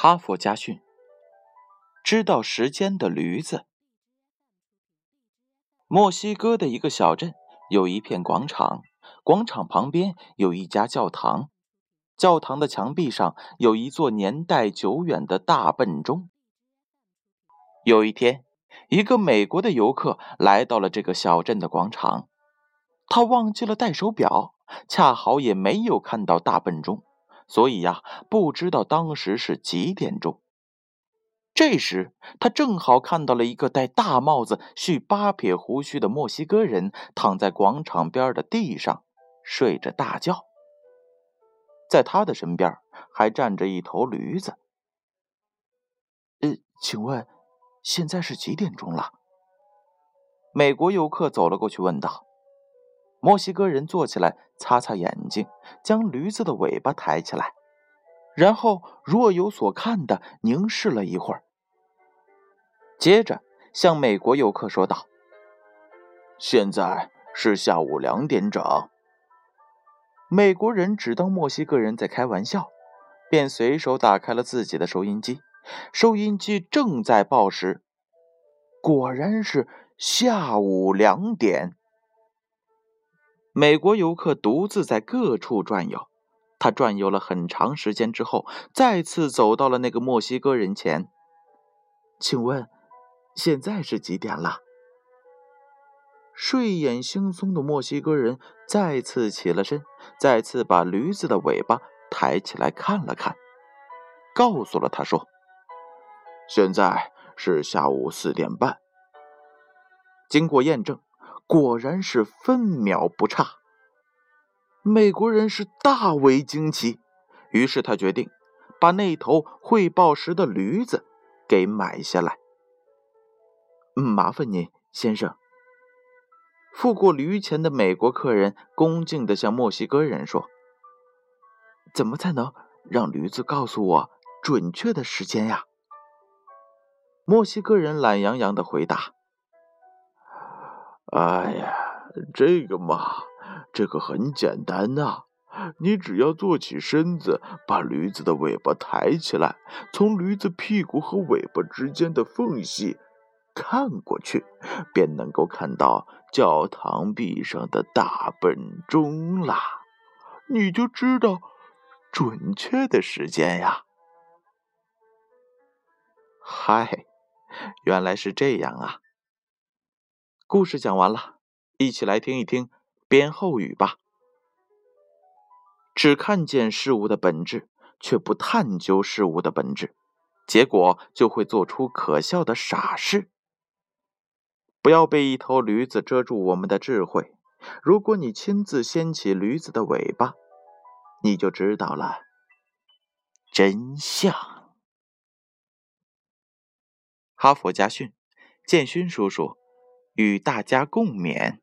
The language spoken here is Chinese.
哈佛家训：知道时间的驴子。墨西哥的一个小镇有一片广场，广场旁边有一家教堂，教堂的墙壁上有一座年代久远的大笨钟。有一天，一个美国的游客来到了这个小镇的广场，他忘记了带手表，恰好也没有看到大笨钟。所以呀，不知道当时是几点钟。这时，他正好看到了一个戴大帽子、蓄八撇胡须的墨西哥人躺在广场边的地上睡着大觉，在他的身边还站着一头驴子。呃，请问现在是几点钟了？美国游客走了过去问道。墨西哥人坐起来，擦擦眼睛，将驴子的尾巴抬起来，然后若有所看的凝视了一会儿，接着向美国游客说道：“现在是下午两点整。”美国人只当墨西哥人在开玩笑，便随手打开了自己的收音机，收音机正在报时，果然是下午两点。美国游客独自在各处转悠，他转悠了很长时间之后，再次走到了那个墨西哥人前。请问，现在是几点了？睡眼惺忪的墨西哥人再次起了身，再次把驴子的尾巴抬起来看了看，告诉了他说：“现在是下午四点半。”经过验证。果然是分秒不差。美国人是大为惊奇，于是他决定把那头会报时的驴子给买下来。麻烦您，先生。付过驴钱的美国客人恭敬地向墨西哥人说：“怎么才能让驴子告诉我准确的时间呀？”墨西哥人懒洋洋地回答。哎呀，这个嘛，这个很简单呐。你只要坐起身子，把驴子的尾巴抬起来，从驴子屁股和尾巴之间的缝隙看过去，便能够看到教堂壁上的大笨钟啦。你就知道准确的时间呀。嗨，原来是这样啊。故事讲完了，一起来听一听编后语吧。只看见事物的本质，却不探究事物的本质，结果就会做出可笑的傻事。不要被一头驴子遮住我们的智慧。如果你亲自掀起驴子的尾巴，你就知道了真相。哈佛家训，建勋叔叔。与大家共勉。